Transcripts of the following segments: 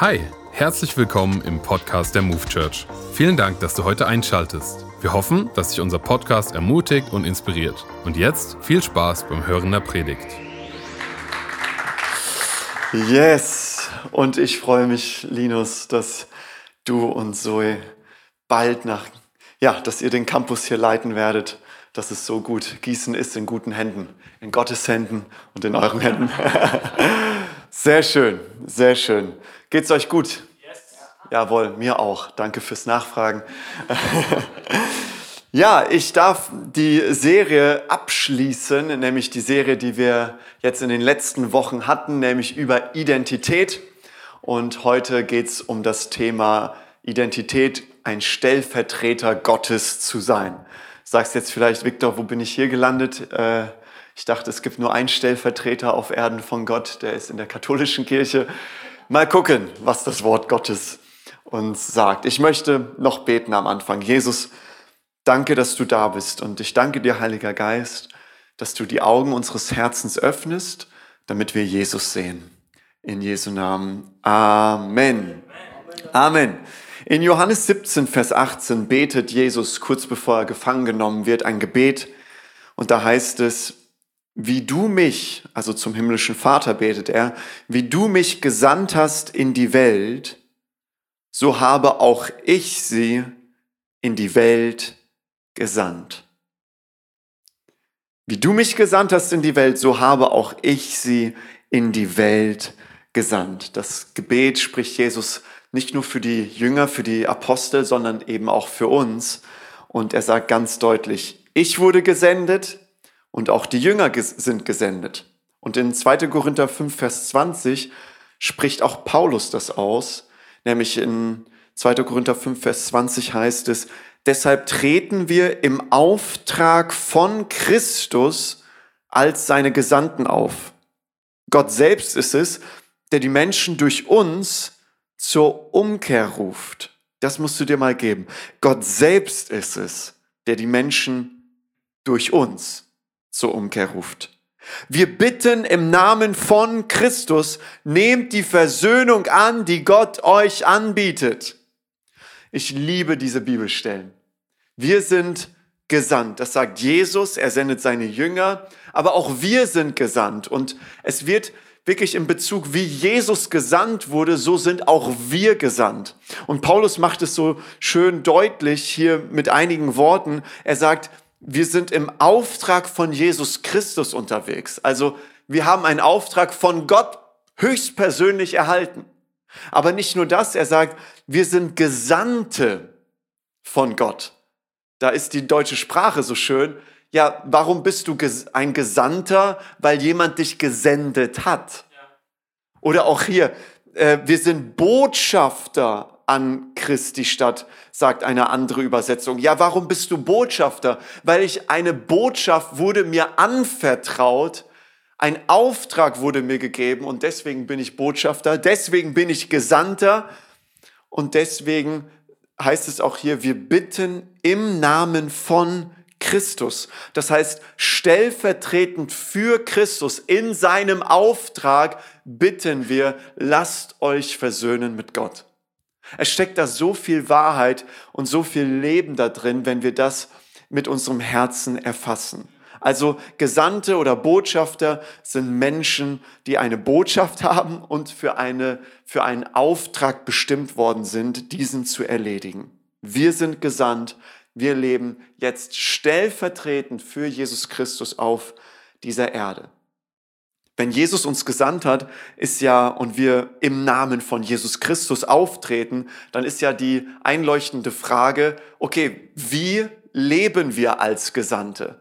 Hi, herzlich willkommen im Podcast der Move Church. Vielen Dank, dass du heute einschaltest. Wir hoffen, dass dich unser Podcast ermutigt und inspiriert. Und jetzt viel Spaß beim Hören der Predigt. Yes! Und ich freue mich, Linus, dass du und Zoe bald nach, ja, dass ihr den Campus hier leiten werdet. Das ist so gut. Gießen ist in guten Händen, in Gottes Händen und in euren Händen. Sehr schön, sehr schön. Geht's euch gut? Yes. Jawohl, mir auch. Danke fürs Nachfragen. ja, ich darf die Serie abschließen, nämlich die Serie, die wir jetzt in den letzten Wochen hatten, nämlich über Identität. Und heute geht's um das Thema Identität, ein Stellvertreter Gottes zu sein. Sagst jetzt vielleicht, Viktor, wo bin ich hier gelandet? Äh, ich dachte, es gibt nur einen Stellvertreter auf Erden von Gott, der ist in der katholischen Kirche. Mal gucken, was das Wort Gottes uns sagt. Ich möchte noch beten am Anfang. Jesus, danke, dass du da bist und ich danke dir, Heiliger Geist, dass du die Augen unseres Herzens öffnest, damit wir Jesus sehen. In Jesu Namen. Amen. Amen. In Johannes 17, Vers 18 betet Jesus kurz bevor er gefangen genommen wird ein Gebet und da heißt es, wie du mich, also zum himmlischen Vater betet er, wie du mich gesandt hast in die Welt, so habe auch ich sie in die Welt gesandt. Wie du mich gesandt hast in die Welt, so habe auch ich sie in die Welt gesandt. Das Gebet spricht Jesus nicht nur für die Jünger, für die Apostel, sondern eben auch für uns. Und er sagt ganz deutlich, ich wurde gesendet, und auch die Jünger sind gesendet. Und in 2. Korinther 5, Vers 20 spricht auch Paulus das aus, nämlich in 2. Korinther 5, Vers 20 heißt es, deshalb treten wir im Auftrag von Christus als seine Gesandten auf. Gott selbst ist es, der die Menschen durch uns zur Umkehr ruft. Das musst du dir mal geben. Gott selbst ist es, der die Menschen durch uns zur Umkehr ruft. Wir bitten im Namen von Christus, nehmt die Versöhnung an, die Gott euch anbietet. Ich liebe diese Bibelstellen. Wir sind gesandt. Das sagt Jesus, er sendet seine Jünger, aber auch wir sind gesandt. Und es wird wirklich in Bezug, wie Jesus gesandt wurde, so sind auch wir gesandt. Und Paulus macht es so schön deutlich hier mit einigen Worten. Er sagt, wir sind im Auftrag von Jesus Christus unterwegs. Also wir haben einen Auftrag von Gott höchstpersönlich erhalten. Aber nicht nur das, er sagt, wir sind Gesandte von Gott. Da ist die deutsche Sprache so schön. Ja, warum bist du ein Gesandter? Weil jemand dich gesendet hat. Oder auch hier, äh, wir sind Botschafter an Christi Stadt, sagt eine andere Übersetzung. Ja, warum bist du Botschafter? Weil ich eine Botschaft wurde mir anvertraut, ein Auftrag wurde mir gegeben und deswegen bin ich Botschafter, deswegen bin ich Gesandter und deswegen heißt es auch hier, wir bitten im Namen von Christus. Das heißt, stellvertretend für Christus in seinem Auftrag bitten wir, lasst euch versöhnen mit Gott. Es steckt da so viel Wahrheit und so viel Leben da drin, wenn wir das mit unserem Herzen erfassen. Also Gesandte oder Botschafter sind Menschen, die eine Botschaft haben und für, eine, für einen Auftrag bestimmt worden sind, diesen zu erledigen. Wir sind gesandt, wir leben jetzt stellvertretend für Jesus Christus auf dieser Erde. Wenn Jesus uns gesandt hat, ist ja, und wir im Namen von Jesus Christus auftreten, dann ist ja die einleuchtende Frage, okay, wie leben wir als Gesandte?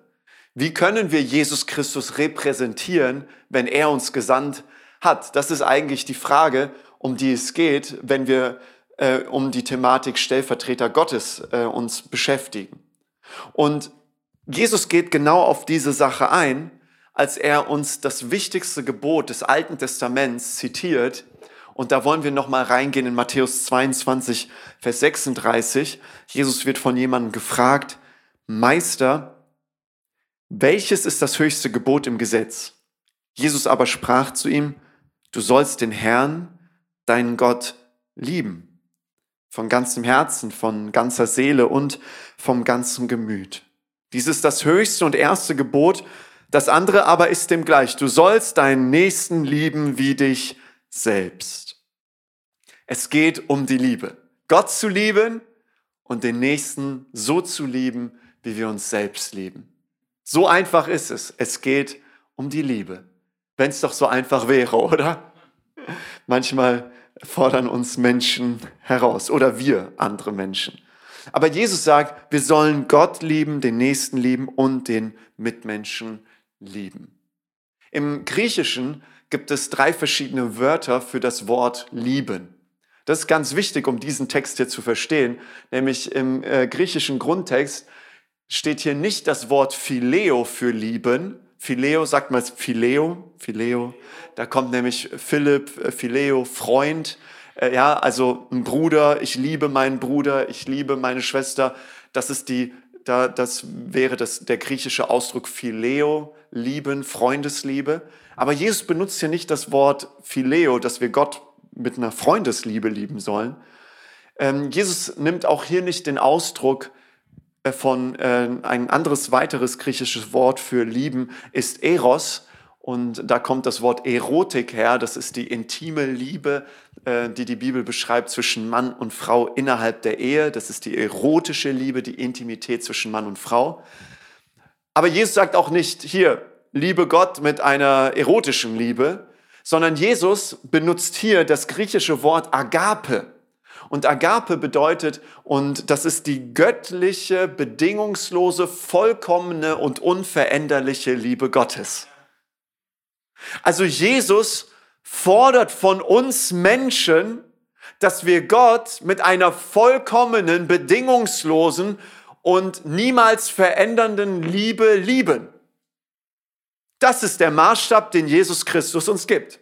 Wie können wir Jesus Christus repräsentieren, wenn er uns gesandt hat? Das ist eigentlich die Frage, um die es geht, wenn wir äh, um die Thematik Stellvertreter Gottes äh, uns beschäftigen. Und Jesus geht genau auf diese Sache ein als er uns das wichtigste Gebot des Alten Testaments zitiert. Und da wollen wir nochmal reingehen in Matthäus 22, Vers 36. Jesus wird von jemandem gefragt, Meister, welches ist das höchste Gebot im Gesetz? Jesus aber sprach zu ihm, du sollst den Herrn, deinen Gott, lieben. Von ganzem Herzen, von ganzer Seele und vom ganzen Gemüt. Dies ist das höchste und erste Gebot. Das andere aber ist dem gleich. Du sollst deinen Nächsten lieben wie dich selbst. Es geht um die Liebe. Gott zu lieben und den Nächsten so zu lieben, wie wir uns selbst lieben. So einfach ist es. Es geht um die Liebe. Wenn es doch so einfach wäre, oder? Manchmal fordern uns Menschen heraus oder wir andere Menschen. Aber Jesus sagt, wir sollen Gott lieben, den Nächsten lieben und den Mitmenschen lieben. Im Griechischen gibt es drei verschiedene Wörter für das Wort lieben. Das ist ganz wichtig, um diesen Text hier zu verstehen. Nämlich im äh, griechischen Grundtext steht hier nicht das Wort Phileo für lieben. Phileo sagt man Phileo, Phileo. Da kommt nämlich Philipp, äh, Phileo, Freund. Äh, ja, also ein Bruder. Ich liebe meinen Bruder. Ich liebe meine Schwester. Das ist die, da, das wäre das, der griechische Ausdruck Phileo, lieben, Freundesliebe. Aber Jesus benutzt hier nicht das Wort Phileo, dass wir Gott mit einer Freundesliebe lieben sollen. Ähm, Jesus nimmt auch hier nicht den Ausdruck äh, von äh, ein anderes weiteres griechisches Wort für lieben ist Eros. Und da kommt das Wort Erotik her. Das ist die intime Liebe, äh, die die Bibel beschreibt zwischen Mann und Frau innerhalb der Ehe. Das ist die erotische Liebe, die Intimität zwischen Mann und Frau. Aber Jesus sagt auch nicht hier, liebe Gott mit einer erotischen Liebe, sondern Jesus benutzt hier das griechische Wort Agape. Und Agape bedeutet, und das ist die göttliche, bedingungslose, vollkommene und unveränderliche Liebe Gottes. Also Jesus fordert von uns Menschen, dass wir Gott mit einer vollkommenen, bedingungslosen und niemals verändernden Liebe lieben. Das ist der Maßstab, den Jesus Christus uns gibt.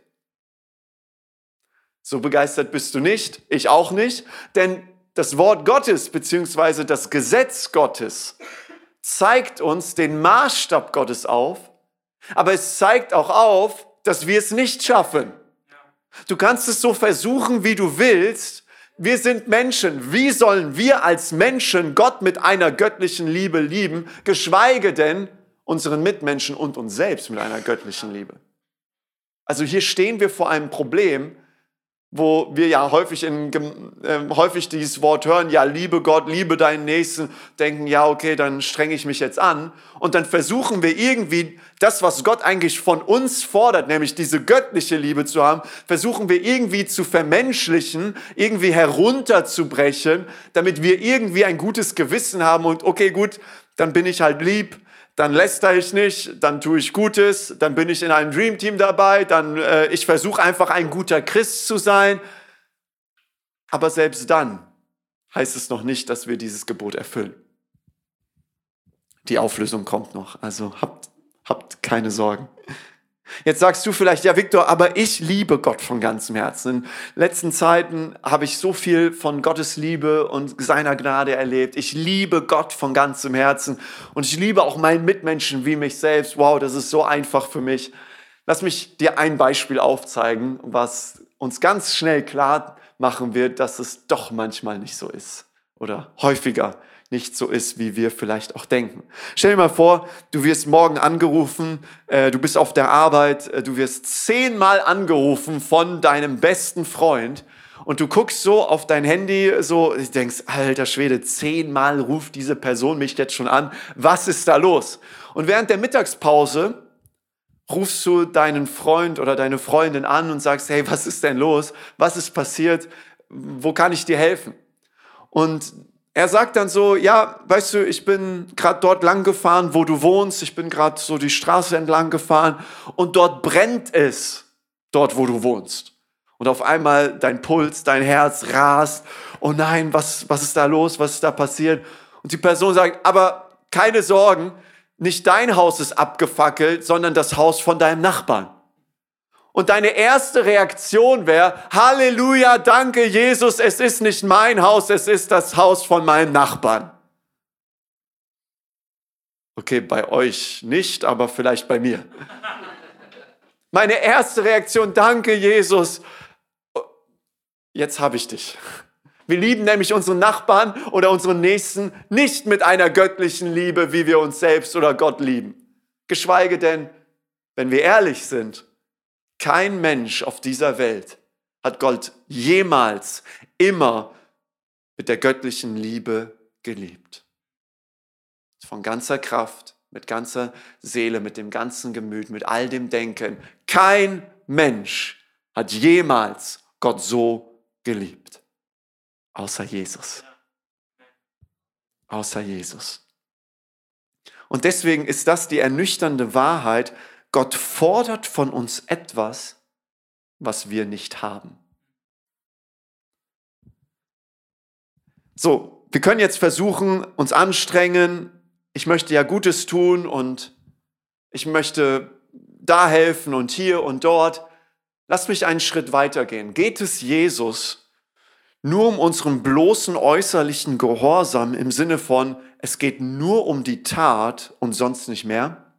So begeistert bist du nicht, ich auch nicht, denn das Wort Gottes bzw. das Gesetz Gottes zeigt uns den Maßstab Gottes auf, aber es zeigt auch auf, dass wir es nicht schaffen. Du kannst es so versuchen, wie du willst. Wir sind Menschen. Wie sollen wir als Menschen Gott mit einer göttlichen Liebe lieben, geschweige denn unseren Mitmenschen und uns selbst mit einer göttlichen Liebe. Also hier stehen wir vor einem Problem, wo wir ja häufig, in, äh, häufig dieses Wort hören, ja, liebe Gott, liebe deinen Nächsten, denken, ja, okay, dann strenge ich mich jetzt an. Und dann versuchen wir irgendwie das, was Gott eigentlich von uns fordert, nämlich diese göttliche Liebe zu haben, versuchen wir irgendwie zu vermenschlichen, irgendwie herunterzubrechen, damit wir irgendwie ein gutes Gewissen haben und okay, gut, dann bin ich halt lieb, dann läster ich nicht, dann tue ich Gutes, dann bin ich in einem Dream Team dabei, dann äh, ich versuche einfach ein guter Christ zu sein. Aber selbst dann heißt es noch nicht, dass wir dieses Gebot erfüllen. Die Auflösung kommt noch, also habt, habt keine Sorgen. Jetzt sagst du vielleicht, ja, Viktor, aber ich liebe Gott von ganzem Herzen. In letzten Zeiten habe ich so viel von Gottes Liebe und seiner Gnade erlebt. Ich liebe Gott von ganzem Herzen und ich liebe auch meinen Mitmenschen wie mich selbst. Wow, das ist so einfach für mich. Lass mich dir ein Beispiel aufzeigen, was uns ganz schnell klar machen wird, dass es doch manchmal nicht so ist oder häufiger nicht so ist, wie wir vielleicht auch denken. Stell dir mal vor, du wirst morgen angerufen, äh, du bist auf der Arbeit, äh, du wirst zehnmal angerufen von deinem besten Freund und du guckst so auf dein Handy, so denkst, alter Schwede, zehnmal ruft diese Person mich jetzt schon an. Was ist da los? Und während der Mittagspause rufst du deinen Freund oder deine Freundin an und sagst, hey, was ist denn los? Was ist passiert? Wo kann ich dir helfen? Und er sagt dann so, ja, weißt du, ich bin gerade dort lang gefahren, wo du wohnst, ich bin gerade so die Straße entlang gefahren und dort brennt es, dort wo du wohnst. Und auf einmal dein Puls, dein Herz rast. Oh nein, was, was ist da los? Was ist da passiert? Und die Person sagt, aber keine Sorgen, nicht dein Haus ist abgefackelt, sondern das Haus von deinem Nachbarn. Und deine erste Reaktion wäre, Halleluja, danke Jesus, es ist nicht mein Haus, es ist das Haus von meinem Nachbarn. Okay, bei euch nicht, aber vielleicht bei mir. Meine erste Reaktion, danke Jesus. jetzt habe ich dich. Wir lieben nämlich unseren Nachbarn oder unseren Nächsten nicht mit einer göttlichen Liebe, wie wir uns selbst oder Gott lieben. Geschweige denn, wenn wir ehrlich sind, kein Mensch auf dieser Welt hat Gott jemals, immer mit der göttlichen Liebe geliebt. Von ganzer Kraft, mit ganzer Seele, mit dem ganzen Gemüt, mit all dem Denken. Kein Mensch hat jemals Gott so geliebt. Außer Jesus. Außer Jesus. Und deswegen ist das die ernüchternde Wahrheit. Gott fordert von uns etwas, was wir nicht haben. So, wir können jetzt versuchen, uns anstrengen. Ich möchte ja Gutes tun und ich möchte da helfen und hier und dort. Lass mich einen Schritt weitergehen. Geht es Jesus nur um unseren bloßen äußerlichen Gehorsam im Sinne von, es geht nur um die Tat und sonst nicht mehr?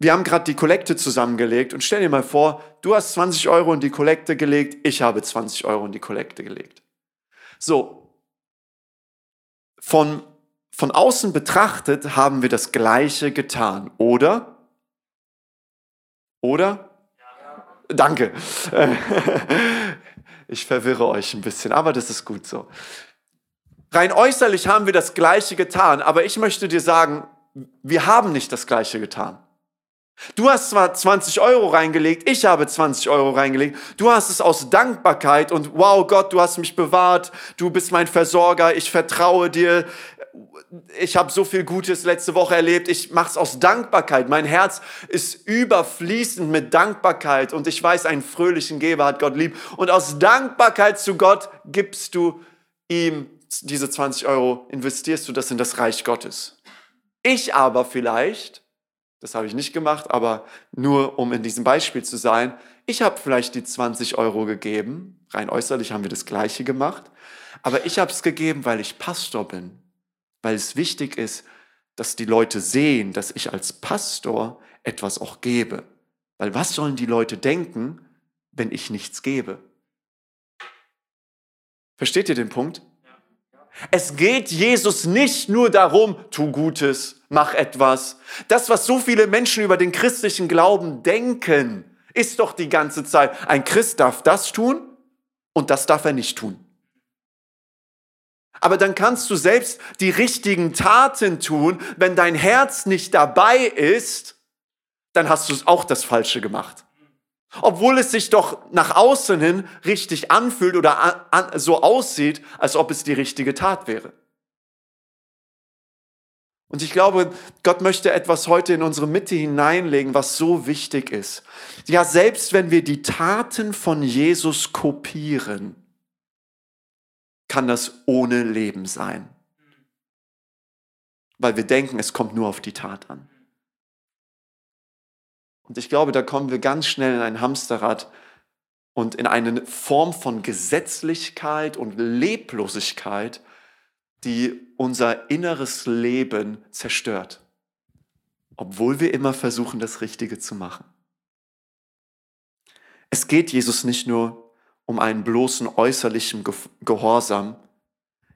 Wir haben gerade die Kollekte zusammengelegt und stell dir mal vor, du hast 20 Euro in die Kollekte gelegt, ich habe 20 Euro in die Kollekte gelegt. So, von, von außen betrachtet haben wir das Gleiche getan, oder? Oder? Ja. Danke. Ich verwirre euch ein bisschen, aber das ist gut so. Rein äußerlich haben wir das Gleiche getan, aber ich möchte dir sagen, wir haben nicht das Gleiche getan. Du hast zwar 20 Euro reingelegt, ich habe 20 Euro reingelegt. Du hast es aus Dankbarkeit und wow Gott, du hast mich bewahrt, du bist mein Versorger, ich vertraue dir. Ich habe so viel Gutes letzte Woche erlebt. Ich mache es aus Dankbarkeit. Mein Herz ist überfließend mit Dankbarkeit und ich weiß, einen fröhlichen Geber hat Gott lieb. Und aus Dankbarkeit zu Gott gibst du ihm diese 20 Euro, investierst du das in das Reich Gottes. Ich aber vielleicht das habe ich nicht gemacht, aber nur um in diesem Beispiel zu sein. Ich habe vielleicht die 20 Euro gegeben. Rein äußerlich haben wir das Gleiche gemacht. Aber ich habe es gegeben, weil ich Pastor bin. Weil es wichtig ist, dass die Leute sehen, dass ich als Pastor etwas auch gebe. Weil was sollen die Leute denken, wenn ich nichts gebe? Versteht ihr den Punkt? Es geht Jesus nicht nur darum, tu Gutes, mach etwas. Das, was so viele Menschen über den christlichen Glauben denken, ist doch die ganze Zeit, ein Christ darf das tun und das darf er nicht tun. Aber dann kannst du selbst die richtigen Taten tun, wenn dein Herz nicht dabei ist, dann hast du auch das Falsche gemacht. Obwohl es sich doch nach außen hin richtig anfühlt oder an, so aussieht, als ob es die richtige Tat wäre. Und ich glaube, Gott möchte etwas heute in unsere Mitte hineinlegen, was so wichtig ist. Ja, selbst wenn wir die Taten von Jesus kopieren, kann das ohne Leben sein. Weil wir denken, es kommt nur auf die Tat an. Und ich glaube, da kommen wir ganz schnell in ein Hamsterrad und in eine Form von Gesetzlichkeit und Leblosigkeit, die unser inneres Leben zerstört, obwohl wir immer versuchen, das Richtige zu machen. Es geht Jesus nicht nur um einen bloßen äußerlichen Gehorsam,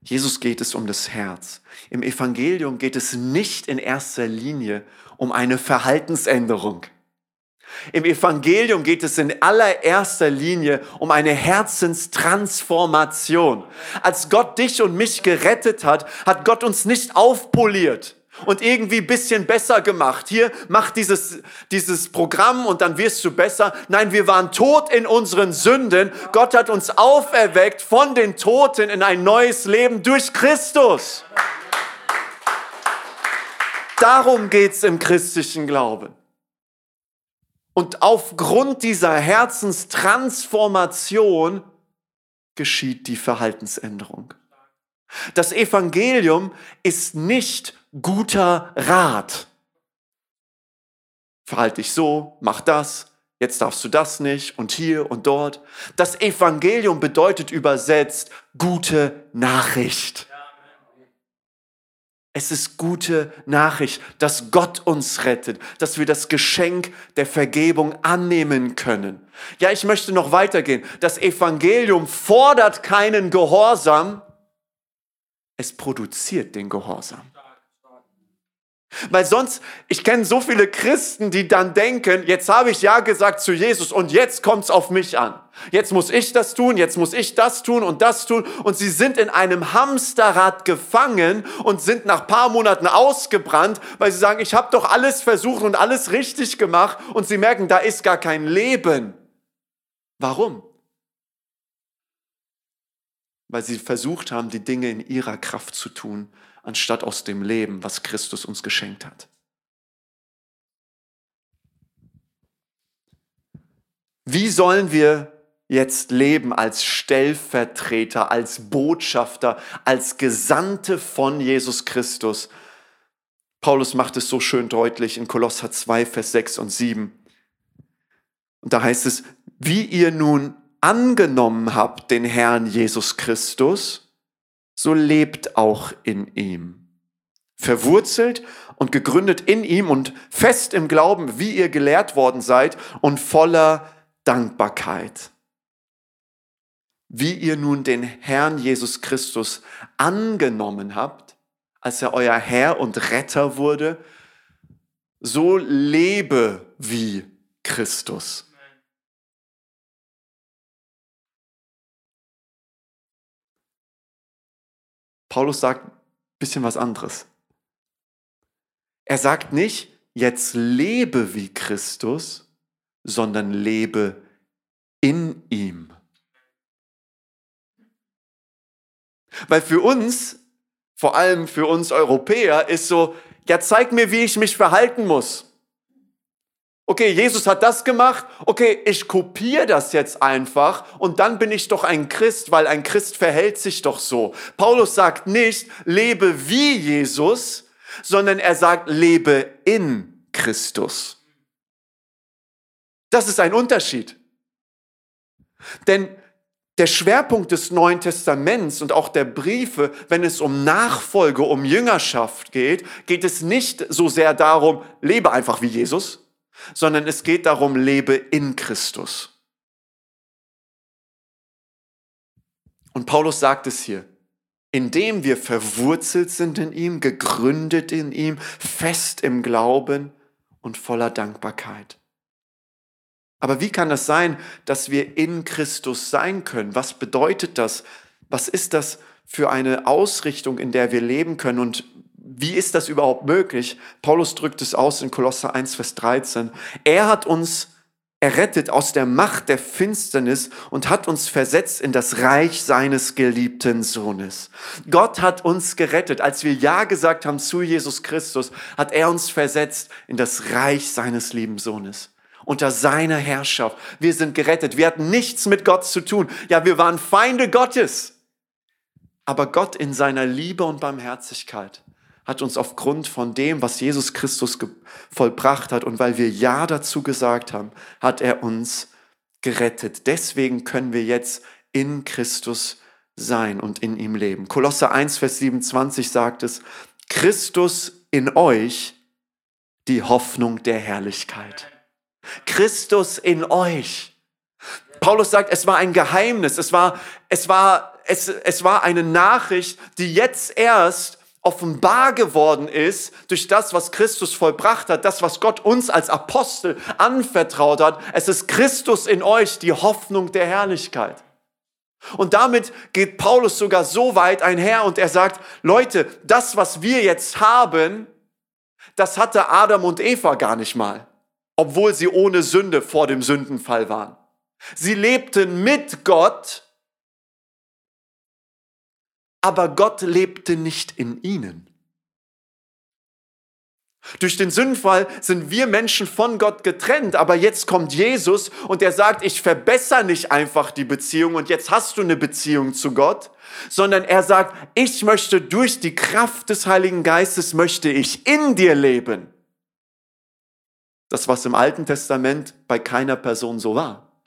Jesus geht es um das Herz. Im Evangelium geht es nicht in erster Linie um eine Verhaltensänderung. Im Evangelium geht es in allererster Linie um eine Herzenstransformation. Als Gott dich und mich gerettet hat, hat Gott uns nicht aufpoliert und irgendwie bisschen besser gemacht. Hier, mach dieses, dieses Programm und dann wirst du besser. Nein, wir waren tot in unseren Sünden. Gott hat uns auferweckt von den Toten in ein neues Leben durch Christus. Darum geht's im christlichen Glauben. Und aufgrund dieser Herzenstransformation geschieht die Verhaltensänderung. Das Evangelium ist nicht guter Rat. Verhalte dich so, mach das, jetzt darfst du das nicht und hier und dort. Das Evangelium bedeutet übersetzt gute Nachricht. Es ist gute Nachricht, dass Gott uns rettet, dass wir das Geschenk der Vergebung annehmen können. Ja, ich möchte noch weitergehen. Das Evangelium fordert keinen Gehorsam, es produziert den Gehorsam. Weil sonst, ich kenne so viele Christen, die dann denken, jetzt habe ich Ja gesagt zu Jesus und jetzt kommt es auf mich an. Jetzt muss ich das tun, jetzt muss ich das tun und das tun. Und sie sind in einem Hamsterrad gefangen und sind nach paar Monaten ausgebrannt, weil sie sagen, ich habe doch alles versucht und alles richtig gemacht und sie merken, da ist gar kein Leben. Warum? Weil sie versucht haben, die Dinge in ihrer Kraft zu tun anstatt aus dem Leben, was Christus uns geschenkt hat. Wie sollen wir jetzt leben als Stellvertreter, als Botschafter, als Gesandte von Jesus Christus? Paulus macht es so schön deutlich in Kolosser 2, Vers 6 und 7. Und da heißt es, wie ihr nun angenommen habt den Herrn Jesus Christus, so lebt auch in ihm. Verwurzelt und gegründet in ihm und fest im Glauben, wie ihr gelehrt worden seid und voller Dankbarkeit. Wie ihr nun den Herrn Jesus Christus angenommen habt, als er euer Herr und Retter wurde, so lebe wie Christus. Paulus sagt ein bisschen was anderes. Er sagt nicht, jetzt lebe wie Christus, sondern lebe in ihm. Weil für uns, vor allem für uns Europäer, ist so, ja, zeig mir, wie ich mich verhalten muss. Okay, Jesus hat das gemacht. Okay, ich kopiere das jetzt einfach und dann bin ich doch ein Christ, weil ein Christ verhält sich doch so. Paulus sagt nicht, lebe wie Jesus, sondern er sagt, lebe in Christus. Das ist ein Unterschied. Denn der Schwerpunkt des Neuen Testaments und auch der Briefe, wenn es um Nachfolge, um Jüngerschaft geht, geht es nicht so sehr darum, lebe einfach wie Jesus, sondern es geht darum, lebe in Christus. Und Paulus sagt es hier, indem wir verwurzelt sind in ihm, gegründet in ihm, fest im Glauben und voller Dankbarkeit. Aber wie kann das sein, dass wir in Christus sein können? Was bedeutet das? Was ist das für eine Ausrichtung, in der wir leben können? Und wie ist das überhaupt möglich? Paulus drückt es aus in Kolosser 1, Vers 13. Er hat uns errettet aus der Macht der Finsternis und hat uns versetzt in das Reich seines geliebten Sohnes. Gott hat uns gerettet. Als wir Ja gesagt haben zu Jesus Christus, hat er uns versetzt in das Reich seines lieben Sohnes. Unter seiner Herrschaft. Wir sind gerettet. Wir hatten nichts mit Gott zu tun. Ja, wir waren Feinde Gottes. Aber Gott in seiner Liebe und Barmherzigkeit hat uns aufgrund von dem, was Jesus Christus vollbracht hat und weil wir Ja dazu gesagt haben, hat er uns gerettet. Deswegen können wir jetzt in Christus sein und in ihm leben. Kolosser 1, Vers 27 sagt es, Christus in euch, die Hoffnung der Herrlichkeit. Christus in euch. Paulus sagt, es war ein Geheimnis, es war, es war, es, es war eine Nachricht, die jetzt erst offenbar geworden ist durch das, was Christus vollbracht hat, das, was Gott uns als Apostel anvertraut hat. Es ist Christus in euch, die Hoffnung der Herrlichkeit. Und damit geht Paulus sogar so weit einher und er sagt, Leute, das, was wir jetzt haben, das hatte Adam und Eva gar nicht mal, obwohl sie ohne Sünde vor dem Sündenfall waren. Sie lebten mit Gott aber Gott lebte nicht in ihnen. Durch den Sündenfall sind wir Menschen von Gott getrennt, aber jetzt kommt Jesus und er sagt, ich verbessere nicht einfach die Beziehung und jetzt hast du eine Beziehung zu Gott, sondern er sagt, ich möchte durch die Kraft des Heiligen Geistes möchte ich in dir leben. Das, was im Alten Testament bei keiner Person so war.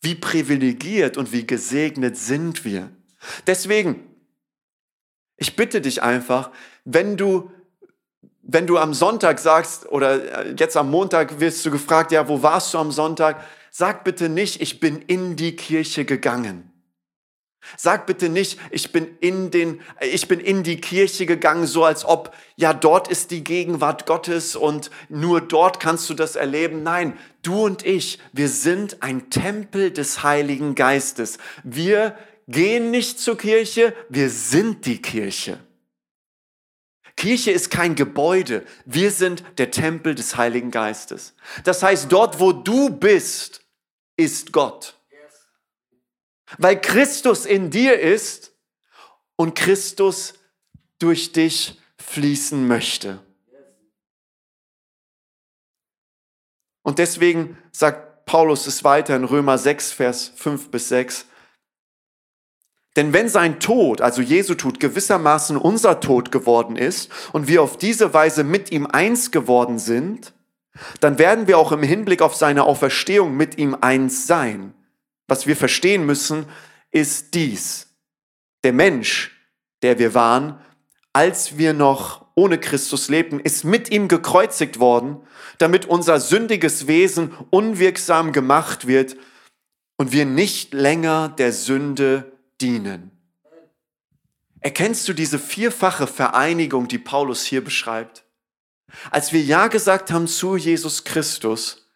Wie privilegiert und wie gesegnet sind wir. Deswegen, Ich bitte dich einfach, wenn du, wenn du am Sonntag sagst oder äh, jetzt am Montag wirst du gefragt, ja, wo warst du am Sonntag? Sag bitte nicht, ich bin in die Kirche gegangen. Sag bitte nicht, ich bin in den, ich bin in die Kirche gegangen, so als ob, ja, dort ist die Gegenwart Gottes und nur dort kannst du das erleben. Nein, du und ich, wir sind ein Tempel des Heiligen Geistes. Wir gehen nicht zur Kirche, wir sind die Kirche. Kirche ist kein Gebäude, wir sind der Tempel des Heiligen Geistes. Das heißt, dort, wo du bist, ist Gott weil Christus in dir ist und Christus durch dich fließen möchte. Und deswegen sagt Paulus es weiter in Römer 6, Vers 5 bis 6. Denn wenn sein Tod, also Jesu Tod, gewissermaßen unser Tod geworden ist und wir auf diese Weise mit ihm eins geworden sind, dann werden wir auch im Hinblick auf seine Auferstehung mit ihm eins sein. Was wir verstehen müssen, ist dies. Der Mensch, der wir waren, als wir noch ohne Christus lebten, ist mit ihm gekreuzigt worden, damit unser sündiges Wesen unwirksam gemacht wird und wir nicht länger der Sünde dienen. Erkennst du diese vierfache Vereinigung, die Paulus hier beschreibt? Als wir Ja gesagt haben zu Jesus Christus,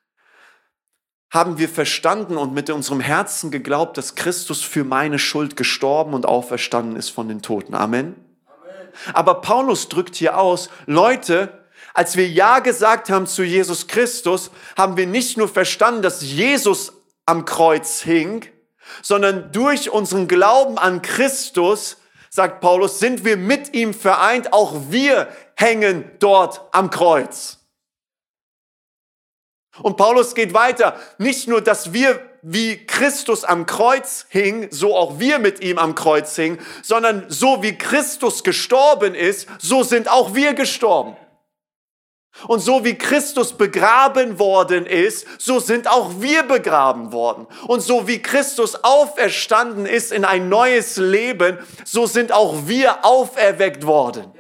haben wir verstanden und mit unserem Herzen geglaubt, dass Christus für meine Schuld gestorben und auferstanden ist von den Toten. Amen. Amen. Aber Paulus drückt hier aus, Leute, als wir Ja gesagt haben zu Jesus Christus, haben wir nicht nur verstanden, dass Jesus am Kreuz hing, sondern durch unseren Glauben an Christus, sagt Paulus, sind wir mit ihm vereint. Auch wir hängen dort am Kreuz. Und Paulus geht weiter. Nicht nur, dass wir wie Christus am Kreuz hing, so auch wir mit ihm am Kreuz hingen, sondern so wie Christus gestorben ist, so sind auch wir gestorben. Und so wie Christus begraben worden ist, so sind auch wir begraben worden. Und so wie Christus auferstanden ist in ein neues Leben, so sind auch wir auferweckt worden.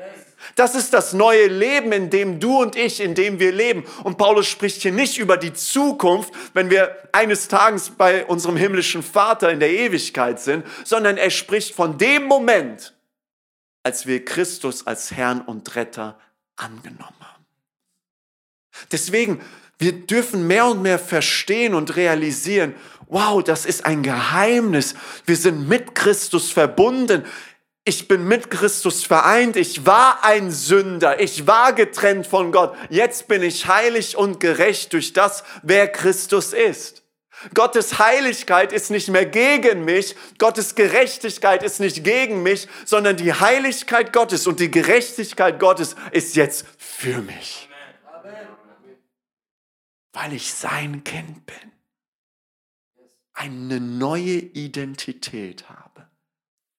Das ist das neue Leben, in dem du und ich, in dem wir leben. Und Paulus spricht hier nicht über die Zukunft, wenn wir eines Tages bei unserem himmlischen Vater in der Ewigkeit sind, sondern er spricht von dem Moment, als wir Christus als Herrn und Retter angenommen. Deswegen, wir dürfen mehr und mehr verstehen und realisieren, wow, das ist ein Geheimnis. Wir sind mit Christus verbunden ich bin mit Christus vereint, ich war ein Sünder, ich war getrennt von Gott, jetzt bin ich heilig und gerecht durch das, wer Christus ist. Gottes Heiligkeit ist nicht mehr gegen mich, Gottes Gerechtigkeit ist nicht gegen mich, sondern die Heiligkeit Gottes und die Gerechtigkeit Gottes ist jetzt für mich. Weil ich sein Kind bin. Eine neue Identität habe.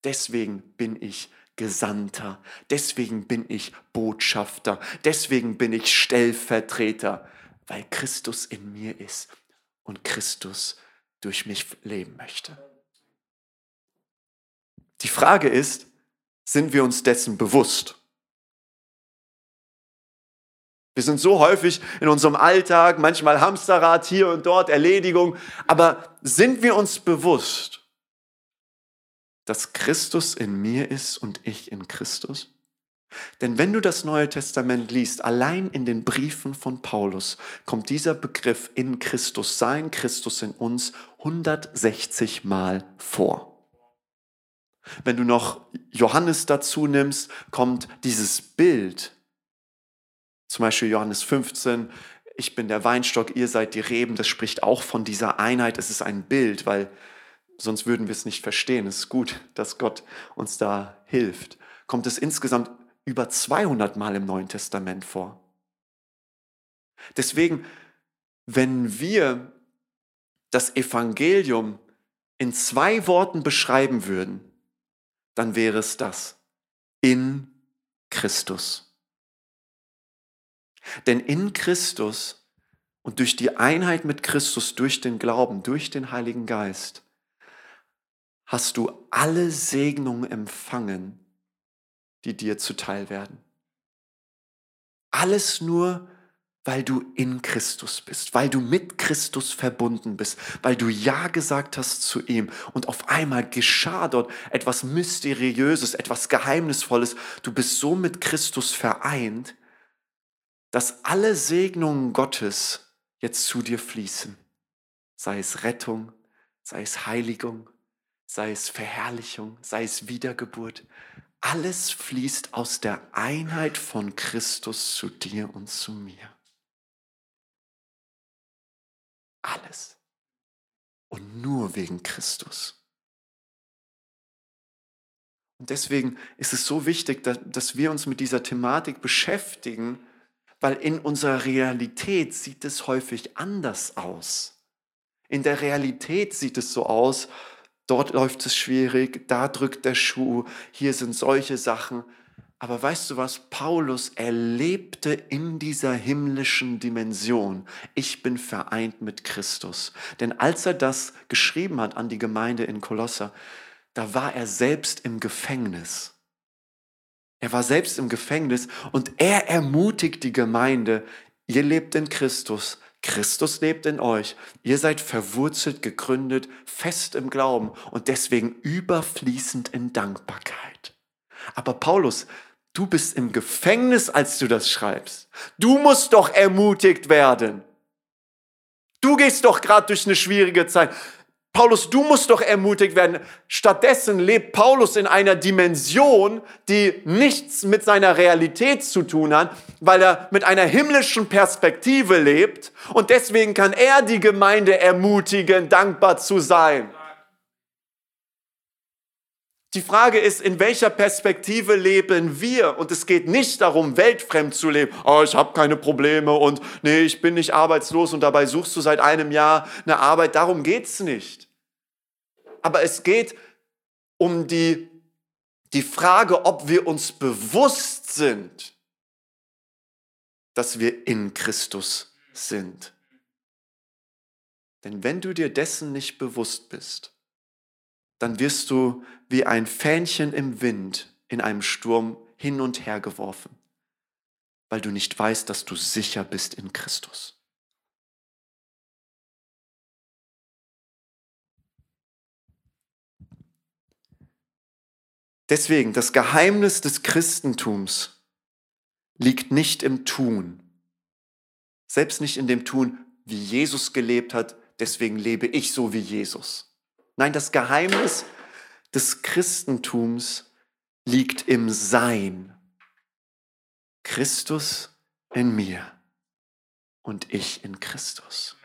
Deswegen bin ich Gesandter, deswegen bin ich Botschafter, deswegen bin ich Stellvertreter, weil Christus in mir ist und Christus durch mich leben möchte. Die Frage ist, sind wir uns dessen bewusst? Wir sind so häufig in unserem Alltag, manchmal Hamsterrad hier und dort, Erledigung, aber sind wir uns bewusst, dass Christus in mir ist und ich in Christus? Denn wenn du das Neue Testament liest, allein in den Briefen von Paulus kommt dieser Begriff in Christus sein, Christus in uns 160 Mal vor. Wenn du noch Johannes dazu nimmst, kommt dieses Bild, zum Beispiel Johannes 15, ich bin der Weinstock, ihr seid die Reben, das spricht auch von dieser Einheit, es ist ein Bild, weil sonst würden wir es nicht verstehen. Es ist gut, dass Gott uns da hilft. Kommt es insgesamt über 200 Mal im Neuen Testament vor. Deswegen, wenn wir das Evangelium in zwei Worten beschreiben würden, dann wäre es das. In Christus. Denn in Christus und durch die Einheit mit Christus, durch den Glauben, durch den Heiligen Geist, hast du alle Segnungen empfangen, die dir zuteil werden. Alles nur, weil du in Christus bist, weil du mit Christus verbunden bist, weil du Ja gesagt hast zu ihm und auf einmal geschah dort etwas Mysteriöses, etwas Geheimnisvolles. Du bist so mit Christus vereint, dass alle Segnungen Gottes jetzt zu dir fließen. Sei es Rettung, sei es Heiligung, sei es Verherrlichung, sei es Wiedergeburt. Alles fließt aus der Einheit von Christus zu dir und zu mir. Alles. Und nur wegen Christus. Und deswegen ist es so wichtig, dass wir uns mit dieser Thematik beschäftigen, weil in unserer Realität sieht es häufig anders aus. In der Realität sieht es so aus, dort läuft es schwierig, da drückt der Schuh, hier sind solche Sachen. Aber weißt du was, Paulus erlebte in dieser himmlischen Dimension, ich bin vereint mit Christus. Denn als er das geschrieben hat an die Gemeinde in Kolosser, da war er selbst im Gefängnis. Er war selbst im Gefängnis und er ermutigt die Gemeinde, ihr lebt in Christus, Christus lebt in euch, ihr seid verwurzelt, gegründet, fest im Glauben und deswegen überfließend in Dankbarkeit. Aber Paulus, du bist im Gefängnis, als du das schreibst. Du musst doch ermutigt werden. Du gehst doch gerade durch eine schwierige Zeit. Paulus, du musst doch ermutigt werden. Stattdessen lebt Paulus in einer Dimension, die nichts mit seiner Realität zu tun hat, weil er mit einer himmlischen Perspektive lebt und deswegen kann er die Gemeinde ermutigen, dankbar zu sein. Die Frage ist, in welcher Perspektive leben wir? Und es geht nicht darum, weltfremd zu leben. Oh, ich habe keine Probleme und nee, ich bin nicht arbeitslos und dabei suchst du seit einem Jahr eine Arbeit. Darum geht's nicht aber es geht um die, die Frage, ob wir uns bewusst sind, dass wir in Christus sind. Denn wenn du dir dessen nicht bewusst bist, dann wirst du wie ein Fähnchen im Wind in einem Sturm hin und her geworfen, weil du nicht weißt, dass du sicher bist in Christus. Deswegen, das Geheimnis des Christentums liegt nicht im Tun, selbst nicht in dem Tun, wie Jesus gelebt hat, deswegen lebe ich so wie Jesus. Nein, das Geheimnis des Christentums liegt im Sein. Christus in mir und ich in Christus.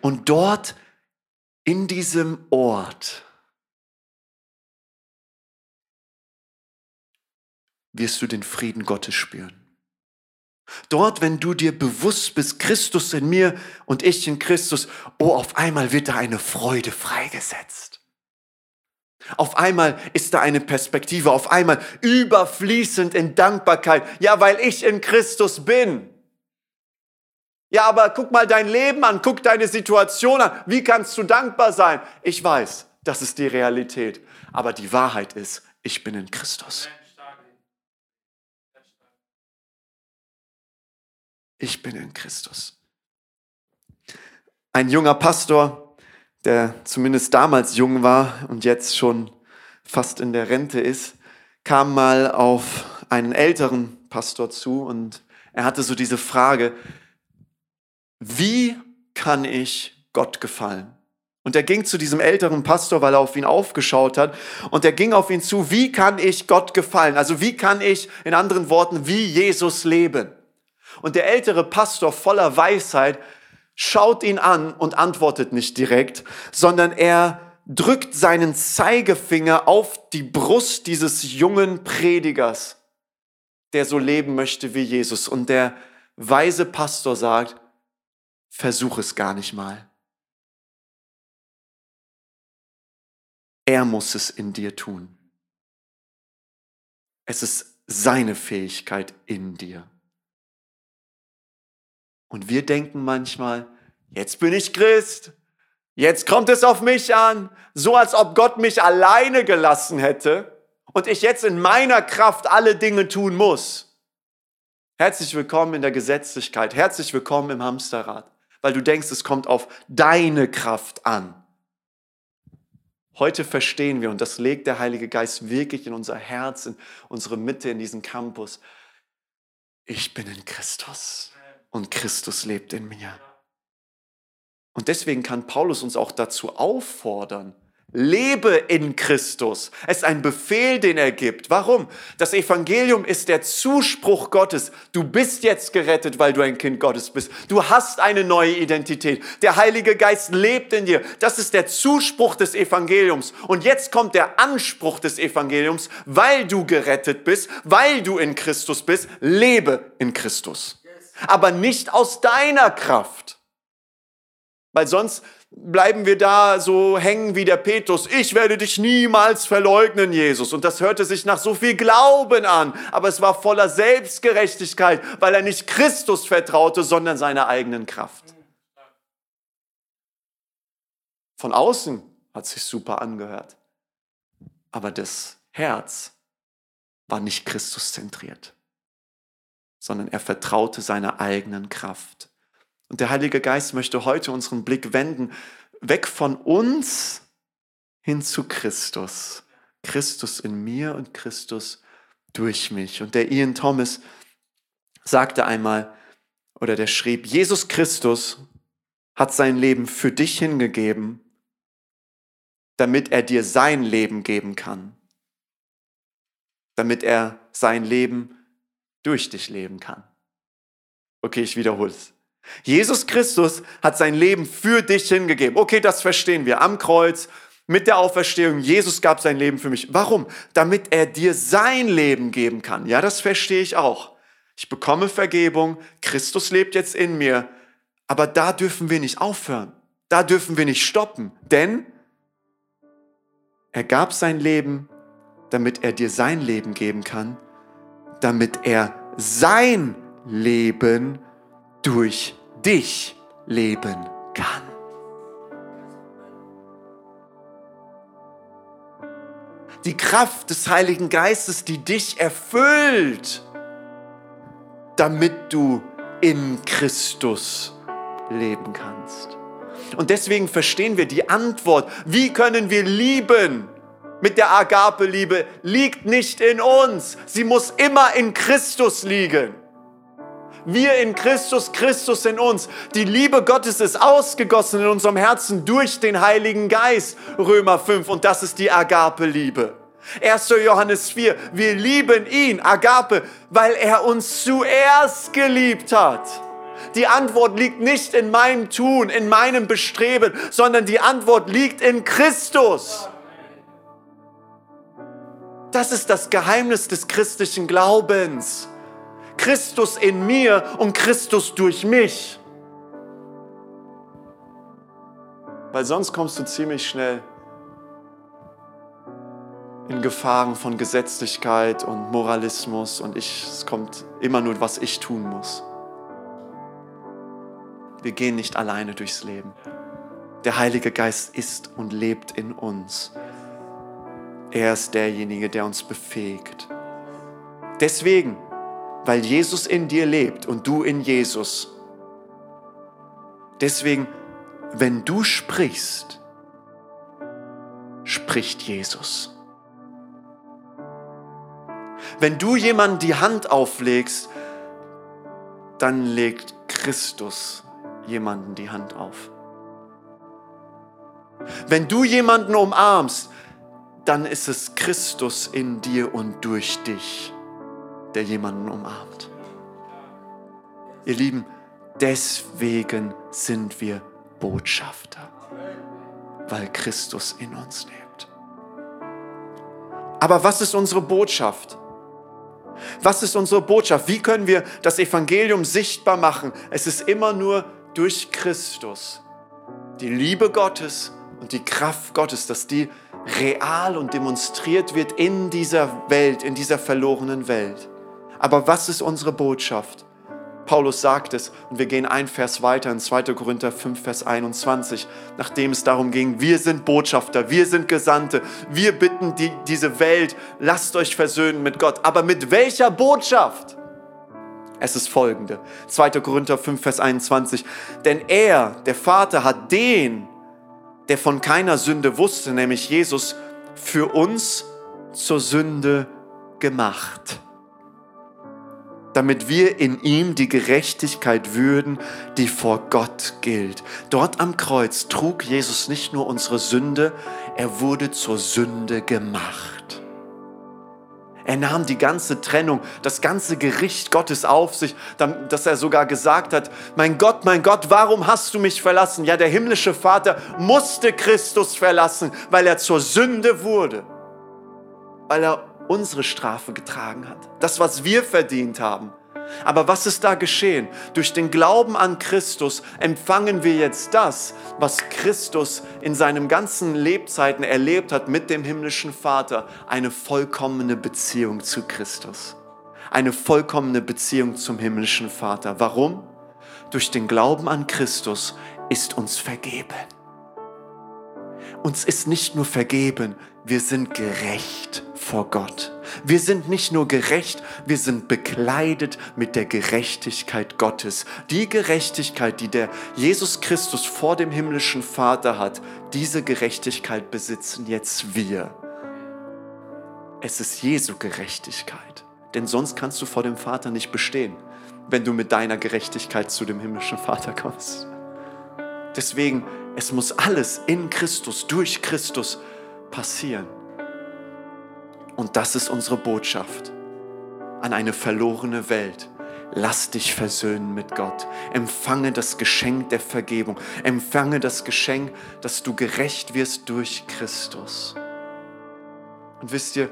Und dort in diesem Ort wirst du den Frieden Gottes spüren. Dort, wenn du dir bewusst bist, Christus in mir und ich in Christus, oh, auf einmal wird da eine Freude freigesetzt. Auf einmal ist da eine Perspektive, auf einmal überfließend in Dankbarkeit. Ja, weil ich in Christus bin. Ja, aber guck mal dein Leben an, guck deine Situation an. Wie kannst du dankbar sein? Ich weiß, das ist die Realität. Aber die Wahrheit ist, ich bin in Christus. Ich bin in Christus. Ein junger Pastor, der zumindest damals jung war und jetzt schon fast in der Rente ist, kam mal auf einen älteren Pastor zu und er hatte so diese Frage, wie kann ich Gott gefallen? Und er ging zu diesem älteren Pastor, weil er auf ihn aufgeschaut hat. Und er ging auf ihn zu, wie kann ich Gott gefallen? Also wie kann ich, in anderen Worten, wie Jesus leben? Und der ältere Pastor voller Weisheit schaut ihn an und antwortet nicht direkt, sondern er drückt seinen Zeigefinger auf die Brust dieses jungen Predigers, der so leben möchte wie Jesus. Und der weise Pastor sagt, versuch es gar nicht mal. Er muss es in dir tun. Es ist seine Fähigkeit in dir. Und wir denken manchmal, jetzt bin ich Christ, jetzt kommt es auf mich an, so als ob Gott mich alleine gelassen hätte und ich jetzt in meiner Kraft alle Dinge tun muss. Herzlich willkommen in der Gesetzlichkeit, herzlich willkommen im Hamsterrad, weil du denkst, es kommt auf deine Kraft an. Heute verstehen wir, und das legt der Heilige Geist wirklich in unser Herz, in unsere Mitte, in diesen Campus. Ich bin in Christus und Christus lebt in mir. Und deswegen kann Paulus uns auch dazu auffordern, Lebe in Christus. Es ist ein Befehl, den er gibt. Warum? Das Evangelium ist der Zuspruch Gottes. Du bist jetzt gerettet, weil du ein Kind Gottes bist. Du hast eine neue Identität. Der Heilige Geist lebt in dir. Das ist der Zuspruch des Evangeliums. Und jetzt kommt der Anspruch des Evangeliums, weil du gerettet bist, weil du in Christus bist. Lebe in Christus. Aber nicht aus deiner Kraft. Weil sonst bleiben wir da so hängen wie der Petrus. Ich werde dich niemals verleugnen, Jesus. Und das hörte sich nach so viel Glauben an, aber es war voller Selbstgerechtigkeit, weil er nicht Christus vertraute, sondern seiner eigenen Kraft. Von außen hat sich super angehört, aber das Herz war nicht Christus zentriert, sondern er vertraute seiner eigenen Kraft. Und der Heilige Geist möchte heute unseren Blick wenden, weg von uns hin zu Christus. Christus in mir und Christus durch mich. Und der Ian Thomas sagte einmal, oder der schrieb, Jesus Christus hat sein Leben für dich hingegeben, damit er dir sein Leben geben kann, damit er sein Leben durch dich leben kann. Okay, ich wiederhole es. Jesus Christus hat sein Leben für dich hingegeben. Okay, das verstehen wir. Am Kreuz, mit der Auferstehung, Jesus gab sein Leben für mich. Warum? Damit er dir sein Leben geben kann. Ja, das verstehe ich auch. Ich bekomme Vergebung, Christus lebt jetzt in mir. Aber da dürfen wir nicht aufhören. Da dürfen wir nicht stoppen. Denn er gab sein Leben, damit er dir sein Leben geben kann. Damit er sein Leben durch dich leben kann. Die Kraft des Heiligen Geistes, die dich erfüllt, damit du in Christus leben kannst. Und deswegen verstehen wir die Antwort, wie können wir lieben? Mit der Agape-Liebe liegt nicht in uns. Sie muss immer in Christus liegen. Wir in Christus, Christus in uns. Die Liebe Gottes ist ausgegossen in unserem Herzen durch den Heiligen Geist. Römer 5. Und das ist die Agape-Liebe. 1. Johannes 4. Wir lieben ihn, Agape, weil er uns zuerst geliebt hat. Die Antwort liegt nicht in meinem Tun, in meinem Bestreben, sondern die Antwort liegt in Christus. Das ist das Geheimnis des christlichen Glaubens. Christus in mir und Christus durch mich. Weil sonst kommst du ziemlich schnell in Gefahren von Gesetzlichkeit und Moralismus und ich, es kommt immer nur, was ich tun muss. Wir gehen nicht alleine durchs Leben. Der Heilige Geist ist und lebt in uns. Er ist derjenige, der uns befähigt. Deswegen weil Jesus in dir lebt und du in Jesus. Deswegen, wenn du sprichst, spricht Jesus. Wenn du jemandem die Hand auflegst, dann legt Christus jemanden die Hand auf. Wenn du jemanden umarmst, dann ist es Christus in dir und durch dich der jemanden umarmt. Ihr Lieben, deswegen sind wir Botschafter, weil Christus in uns lebt. Aber was ist unsere Botschaft? Was ist unsere Botschaft? Wie können wir das Evangelium sichtbar machen? Es ist immer nur durch Christus. Die Liebe Gottes und die Kraft Gottes, dass die real und demonstriert wird in dieser Welt, in dieser verlorenen Welt. Aber was ist unsere Botschaft? Paulus sagt es und wir gehen ein Vers weiter in 2. Korinther 5, Vers 21, nachdem es darum ging, wir sind Botschafter, wir sind Gesandte, wir bitten die, diese Welt, lasst euch versöhnen mit Gott. Aber mit welcher Botschaft? Es ist folgende, 2. Korinther 5, Vers 21, denn er, der Vater, hat den, der von keiner Sünde wusste, nämlich Jesus, für uns zur Sünde gemacht damit wir in ihm die Gerechtigkeit würden, die vor Gott gilt. Dort am Kreuz trug Jesus nicht nur unsere Sünde, er wurde zur Sünde gemacht. Er nahm die ganze Trennung, das ganze Gericht Gottes auf sich, dass er sogar gesagt hat, mein Gott, mein Gott, warum hast du mich verlassen? Ja, der himmlische Vater musste Christus verlassen, weil er zur Sünde wurde, weil er unsere Strafe getragen hat. Das, was wir verdient haben. Aber was ist da geschehen? Durch den Glauben an Christus empfangen wir jetzt das, was Christus in seinen ganzen Lebzeiten erlebt hat mit dem himmlischen Vater, eine vollkommene Beziehung zu Christus. Eine vollkommene Beziehung zum himmlischen Vater. Warum? Durch den Glauben an Christus ist uns vergeben. Uns ist nicht nur vergeben, wir sind gerecht vor Gott. Wir sind nicht nur gerecht, wir sind bekleidet mit der Gerechtigkeit Gottes. Die Gerechtigkeit, die der Jesus Christus vor dem himmlischen Vater hat, diese Gerechtigkeit besitzen jetzt wir. Es ist Jesu Gerechtigkeit. Denn sonst kannst du vor dem Vater nicht bestehen, wenn du mit deiner Gerechtigkeit zu dem himmlischen Vater kommst. Deswegen, es muss alles in Christus, durch Christus passieren. Und das ist unsere Botschaft an eine verlorene Welt. Lass dich versöhnen mit Gott. Empfange das Geschenk der Vergebung. Empfange das Geschenk, dass du gerecht wirst durch Christus. Und wisst ihr,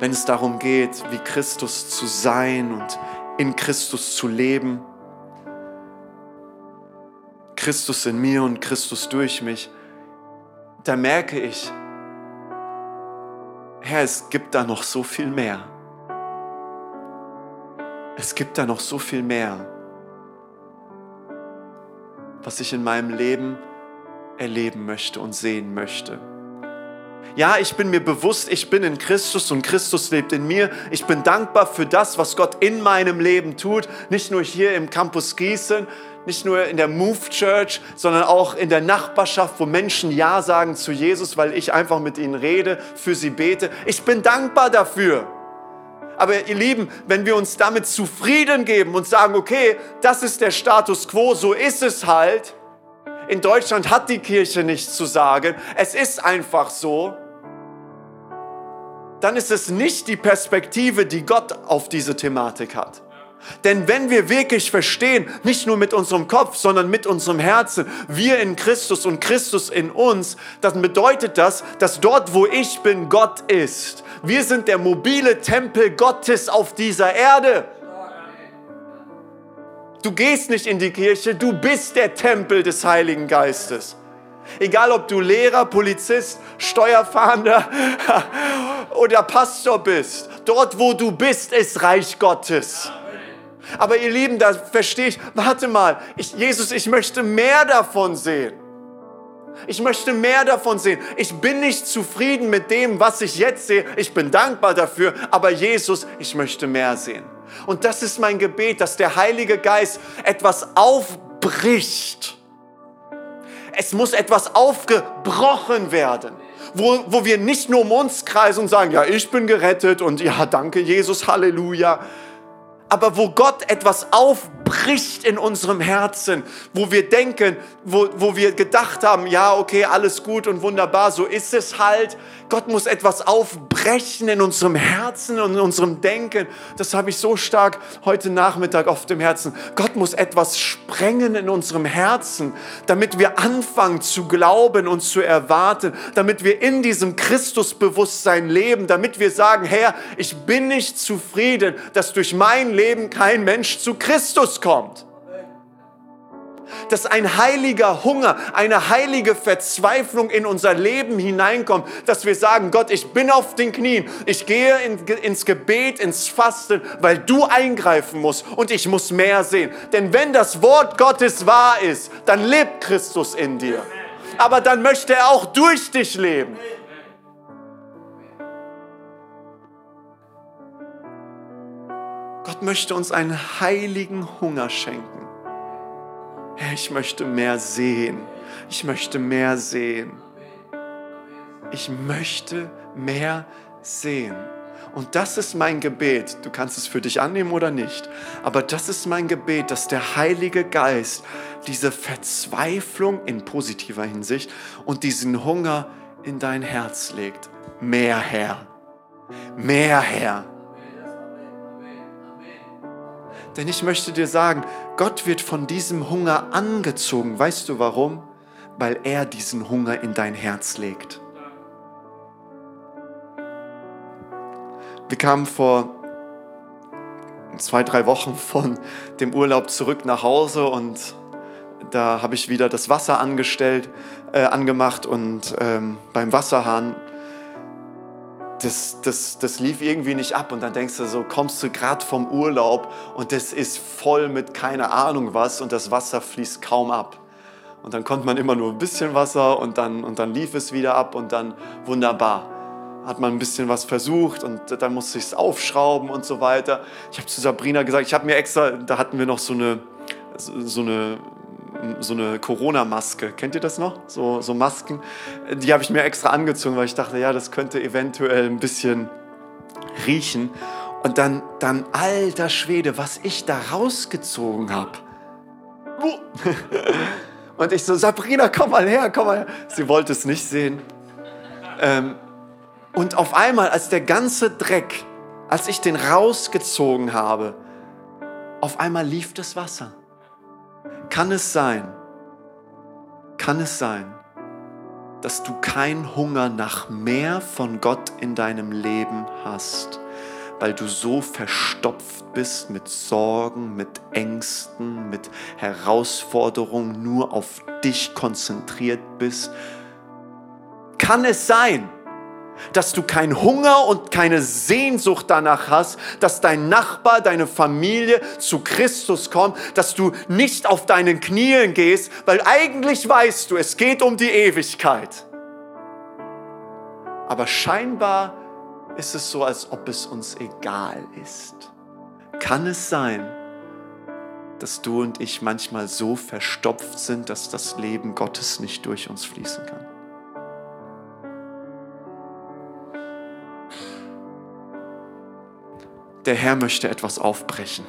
wenn es darum geht, wie Christus zu sein und in Christus zu leben, Christus in mir und Christus durch mich, da merke ich, Herr, es gibt da noch so viel mehr. Es gibt da noch so viel mehr, was ich in meinem Leben erleben möchte und sehen möchte. Ja, ich bin mir bewusst, ich bin in Christus und Christus lebt in mir. Ich bin dankbar für das, was Gott in meinem Leben tut. Nicht nur hier im Campus Gießen, nicht nur in der Move Church, sondern auch in der Nachbarschaft, wo Menschen Ja sagen zu Jesus, weil ich einfach mit ihnen rede, für sie bete. Ich bin dankbar dafür. Aber ihr Lieben, wenn wir uns damit zufrieden geben und sagen, okay, das ist der Status quo, so ist es halt. In Deutschland hat die Kirche nichts zu sagen. Es ist einfach so. Dann ist es nicht die Perspektive, die Gott auf diese Thematik hat. Denn wenn wir wirklich verstehen, nicht nur mit unserem Kopf, sondern mit unserem Herzen, wir in Christus und Christus in uns, dann bedeutet das, dass dort, wo ich bin, Gott ist. Wir sind der mobile Tempel Gottes auf dieser Erde. Du gehst nicht in die Kirche, du bist der Tempel des Heiligen Geistes. Egal ob du Lehrer, Polizist, Steuerfahnder oder Pastor bist, dort wo du bist, ist Reich Gottes. Aber ihr Lieben, da verstehe ich, warte mal, ich, Jesus, ich möchte mehr davon sehen. Ich möchte mehr davon sehen. Ich bin nicht zufrieden mit dem, was ich jetzt sehe. Ich bin dankbar dafür. Aber Jesus, ich möchte mehr sehen. Und das ist mein Gebet, dass der Heilige Geist etwas aufbricht. Es muss etwas aufgebrochen werden. Wo, wo wir nicht nur um uns kreisen und sagen, ja, ich bin gerettet und ja, danke Jesus, Halleluja, aber wo Gott etwas aufbricht in unserem Herzen, wo wir denken, wo, wo wir gedacht haben, ja, okay, alles gut und wunderbar, so ist es halt. Gott muss etwas aufbrechen in unserem Herzen und in unserem Denken. Das habe ich so stark heute Nachmittag auf dem Herzen. Gott muss etwas sprengen in unserem Herzen, damit wir anfangen zu glauben und zu erwarten, damit wir in diesem Christusbewusstsein leben, damit wir sagen, Herr, ich bin nicht zufrieden, dass durch mein Leben kein Mensch zu Christus kommt. dass ein heiliger Hunger, eine heilige Verzweiflung in unser Leben hineinkommt, dass wir sagen, Gott, ich bin auf den Knien, ich gehe in, ins Gebet, ins Fasten, weil du eingreifen musst und ich muss mehr sehen. Denn wenn das Wort Gottes wahr ist, dann lebt Christus in dir. Aber dann möchte er auch durch dich leben. Gott möchte uns einen heiligen Hunger schenken. Herr, ich möchte mehr sehen. Ich möchte mehr sehen. Ich möchte mehr sehen. Und das ist mein Gebet. Du kannst es für dich annehmen oder nicht. Aber das ist mein Gebet, dass der Heilige Geist diese Verzweiflung in positiver Hinsicht und diesen Hunger in dein Herz legt. Mehr Herr. Mehr Herr. Denn ich möchte dir sagen, Gott wird von diesem Hunger angezogen. Weißt du warum? Weil er diesen Hunger in dein Herz legt. Wir kamen vor zwei, drei Wochen von dem Urlaub zurück nach Hause und da habe ich wieder das Wasser angestellt, äh, angemacht und ähm, beim Wasserhahn das, das, das lief irgendwie nicht ab. Und dann denkst du so, kommst du gerade vom Urlaub und das ist voll mit keine Ahnung was und das Wasser fließt kaum ab. Und dann konnte man immer nur ein bisschen Wasser und dann, und dann lief es wieder ab und dann wunderbar. Hat man ein bisschen was versucht und dann musste ich es aufschrauben und so weiter. Ich habe zu Sabrina gesagt, ich habe mir extra, da hatten wir noch so eine, so eine so eine Corona-Maske. Kennt ihr das noch? So, so Masken. Die habe ich mir extra angezogen, weil ich dachte, ja, das könnte eventuell ein bisschen riechen. Und dann, dann alter Schwede, was ich da rausgezogen habe. Und ich so, Sabrina, komm mal her, komm mal her. Sie wollte es nicht sehen. Ähm, und auf einmal, als der ganze Dreck, als ich den rausgezogen habe, auf einmal lief das Wasser. Kann es sein, kann es sein, dass du keinen Hunger nach mehr von Gott in deinem Leben hast, weil du so verstopft bist mit Sorgen, mit Ängsten, mit Herausforderungen, nur auf dich konzentriert bist? Kann es sein, dass du keinen Hunger und keine Sehnsucht danach hast, dass dein Nachbar, deine Familie zu Christus kommt, dass du nicht auf deinen Knien gehst, weil eigentlich weißt du, es geht um die Ewigkeit. Aber scheinbar ist es so, als ob es uns egal ist. Kann es sein, dass du und ich manchmal so verstopft sind, dass das Leben Gottes nicht durch uns fließen kann? Der Herr möchte etwas aufbrechen.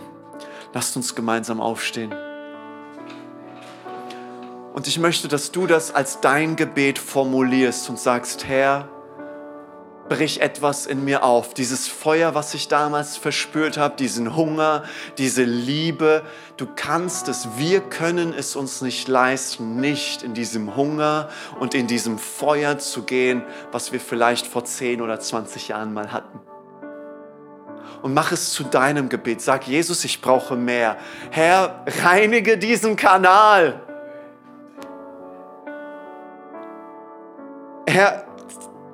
Lasst uns gemeinsam aufstehen. Und ich möchte, dass du das als dein Gebet formulierst und sagst, Herr, brich etwas in mir auf. Dieses Feuer, was ich damals verspürt habe, diesen Hunger, diese Liebe. Du kannst es, wir können es uns nicht leisten, nicht in diesem Hunger und in diesem Feuer zu gehen, was wir vielleicht vor 10 oder 20 Jahren mal hatten und mach es zu deinem Gebet. Sag, Jesus, ich brauche mehr. Herr, reinige diesen Kanal. Herr,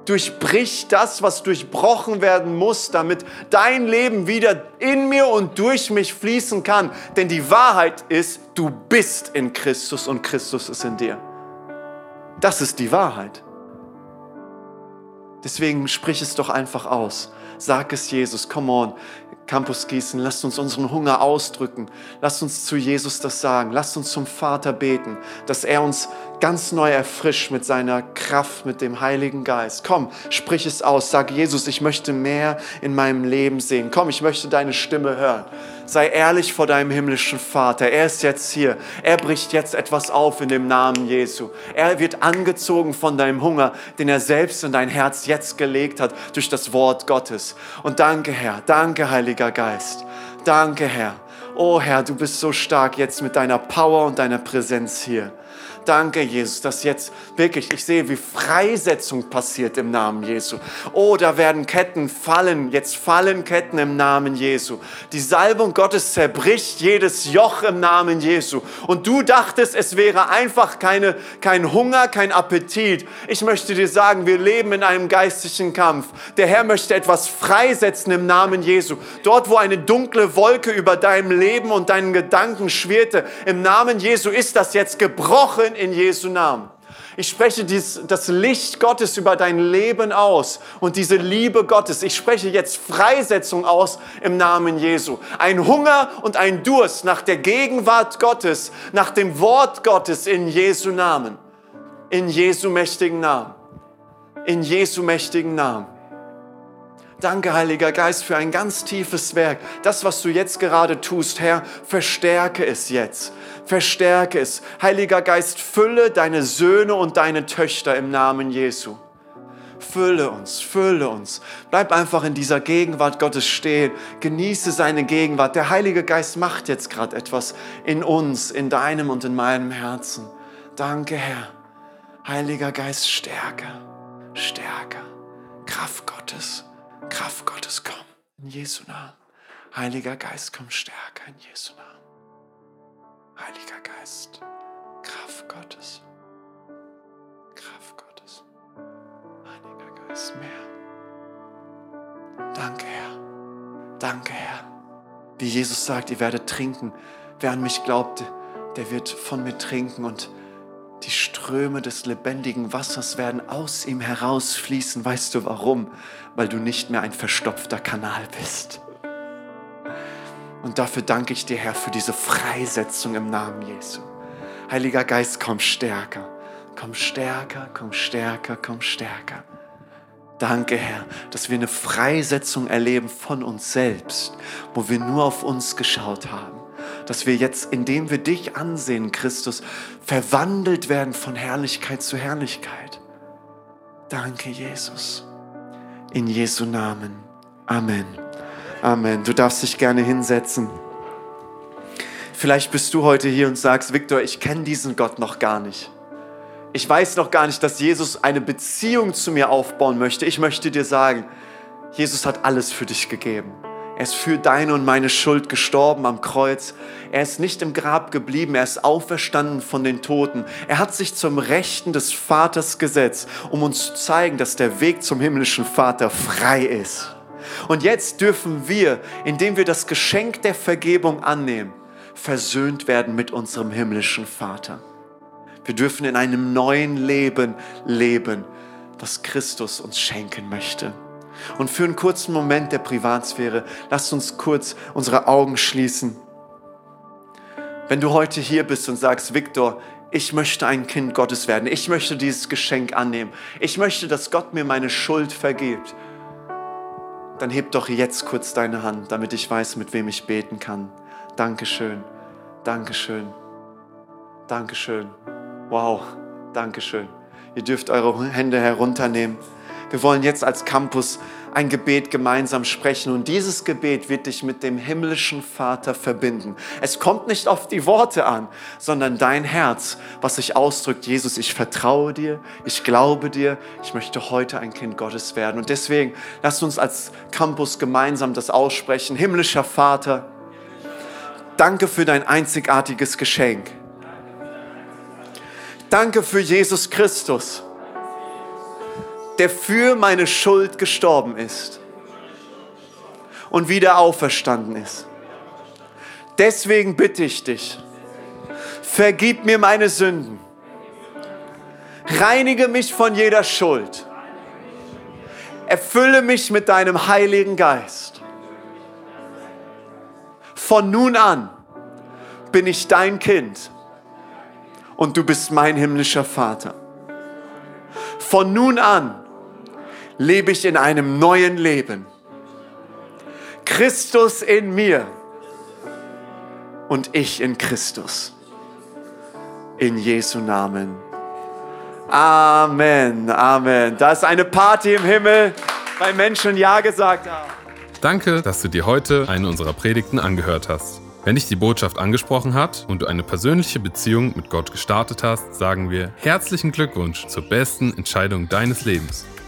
durchbrich das, was durchbrochen werden muss, damit dein Leben wieder in mir und durch mich fließen kann. Denn die Wahrheit ist, du bist in Christus und Christus ist in dir. Das ist die Wahrheit. Deswegen sprich es doch einfach aus. Sag es Jesus, come on. Campus Gießen, lasst uns unseren Hunger ausdrücken. Lasst uns zu Jesus das sagen. Lasst uns zum Vater beten, dass er uns ganz neu erfrischt mit seiner Kraft, mit dem Heiligen Geist. Komm, sprich es aus. Sag Jesus, ich möchte mehr in meinem Leben sehen. Komm, ich möchte deine Stimme hören. Sei ehrlich vor deinem himmlischen Vater. Er ist jetzt hier. Er bricht jetzt etwas auf in dem Namen Jesu. Er wird angezogen von deinem Hunger, den er selbst in dein Herz jetzt gelegt hat durch das Wort Gottes. Und danke, Herr. Danke, Heiliger Geist. Danke, Herr. Oh Herr, du bist so stark jetzt mit deiner Power und deiner Präsenz hier. Danke, Jesus, dass jetzt wirklich, ich sehe, wie Freisetzung passiert im Namen Jesu. Oh, da werden Ketten fallen, jetzt fallen Ketten im Namen Jesu. Die Salbung Gottes zerbricht jedes Joch im Namen Jesu. Und du dachtest, es wäre einfach keine, kein Hunger, kein Appetit. Ich möchte dir sagen, wir leben in einem geistlichen Kampf. Der Herr möchte etwas freisetzen im Namen Jesu. Dort, wo eine dunkle Wolke über deinem Leben und deinen Gedanken schwirrte, im Namen Jesu ist das jetzt gebrochen Leben in Jesu Namen. Ich spreche dies, das Licht Gottes über dein Leben aus und diese Liebe Gottes. Ich spreche jetzt Freisetzung aus im Namen Jesu. Ein Hunger und ein Durst nach der Gegenwart Gottes, nach dem Wort Gottes in Jesu Namen. In Jesu mächtigen Namen. In Jesu mächtigen Namen. Danke, Heiliger Geist, für ein ganz tiefes Werk. Das, was du jetzt gerade tust, Herr, verstärke es jetzt. Verstärke es. Heiliger Geist, fülle deine Söhne und deine Töchter im Namen Jesu. Fülle uns, fülle uns. Bleib einfach in dieser Gegenwart Gottes stehen. Genieße seine Gegenwart. Der Heilige Geist macht jetzt gerade etwas in uns, in deinem und in meinem Herzen. Danke, Herr. Heiliger Geist, stärke, stärke. Kraft Gottes. Kraft Gottes, komm in Jesu Namen. Heiliger Geist, komm stärker in Jesu Namen. Heiliger Geist, Kraft Gottes. Kraft Gottes. Heiliger Geist, mehr. Danke, Herr. Danke, Herr. Wie Jesus sagt, ihr werdet trinken. Wer an mich glaubt, der wird von mir trinken und die Ströme des lebendigen Wassers werden aus ihm herausfließen. Weißt du warum? Weil du nicht mehr ein verstopfter Kanal bist. Und dafür danke ich dir, Herr, für diese Freisetzung im Namen Jesu. Heiliger Geist, komm stärker. Komm stärker, komm stärker, komm stärker. Danke, Herr, dass wir eine Freisetzung erleben von uns selbst, wo wir nur auf uns geschaut haben dass wir jetzt, indem wir dich ansehen, Christus, verwandelt werden von Herrlichkeit zu Herrlichkeit. Danke, Jesus. In Jesu Namen. Amen. Amen. Du darfst dich gerne hinsetzen. Vielleicht bist du heute hier und sagst, Viktor, ich kenne diesen Gott noch gar nicht. Ich weiß noch gar nicht, dass Jesus eine Beziehung zu mir aufbauen möchte. Ich möchte dir sagen, Jesus hat alles für dich gegeben. Er ist für deine und meine Schuld gestorben am Kreuz. Er ist nicht im Grab geblieben, er ist auferstanden von den Toten. Er hat sich zum Rechten des Vaters gesetzt, um uns zu zeigen, dass der Weg zum himmlischen Vater frei ist. Und jetzt dürfen wir, indem wir das Geschenk der Vergebung annehmen, versöhnt werden mit unserem himmlischen Vater. Wir dürfen in einem neuen Leben leben, das Christus uns schenken möchte. Und für einen kurzen Moment der Privatsphäre, lasst uns kurz unsere Augen schließen. Wenn du heute hier bist und sagst, Viktor, ich möchte ein Kind Gottes werden, ich möchte dieses Geschenk annehmen, ich möchte, dass Gott mir meine Schuld vergibt, dann heb doch jetzt kurz deine Hand, damit ich weiß, mit wem ich beten kann. Dankeschön, Dankeschön, Dankeschön. Wow, Dankeschön. Ihr dürft eure Hände herunternehmen. Wir wollen jetzt als Campus ein Gebet gemeinsam sprechen und dieses Gebet wird dich mit dem himmlischen Vater verbinden. Es kommt nicht auf die Worte an, sondern dein Herz, was sich ausdrückt, Jesus, ich vertraue dir, ich glaube dir, ich möchte heute ein Kind Gottes werden. Und deswegen lasst uns als Campus gemeinsam das aussprechen. Himmlischer Vater, danke für dein einzigartiges Geschenk. Danke für Jesus Christus der für meine Schuld gestorben ist und wieder auferstanden ist. Deswegen bitte ich dich, vergib mir meine Sünden, reinige mich von jeder Schuld, erfülle mich mit deinem Heiligen Geist. Von nun an bin ich dein Kind und du bist mein himmlischer Vater. Von nun an lebe ich in einem neuen Leben. Christus in mir und ich in Christus. In Jesu Namen. Amen, Amen. Da ist eine Party im Himmel, weil Menschen Ja gesagt haben. Danke, dass du dir heute eine unserer Predigten angehört hast. Wenn dich die Botschaft angesprochen hat und du eine persönliche Beziehung mit Gott gestartet hast, sagen wir herzlichen Glückwunsch zur besten Entscheidung deines Lebens.